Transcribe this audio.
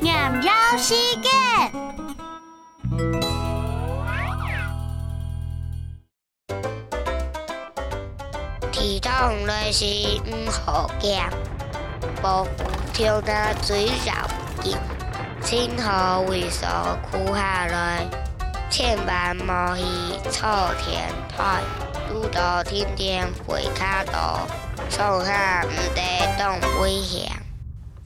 念朝时间。提桶内是唔好见，无抽得水少见，清河为所苦下来，千万莫去错填派。拄到天天飞卡多，创下唔得当危险。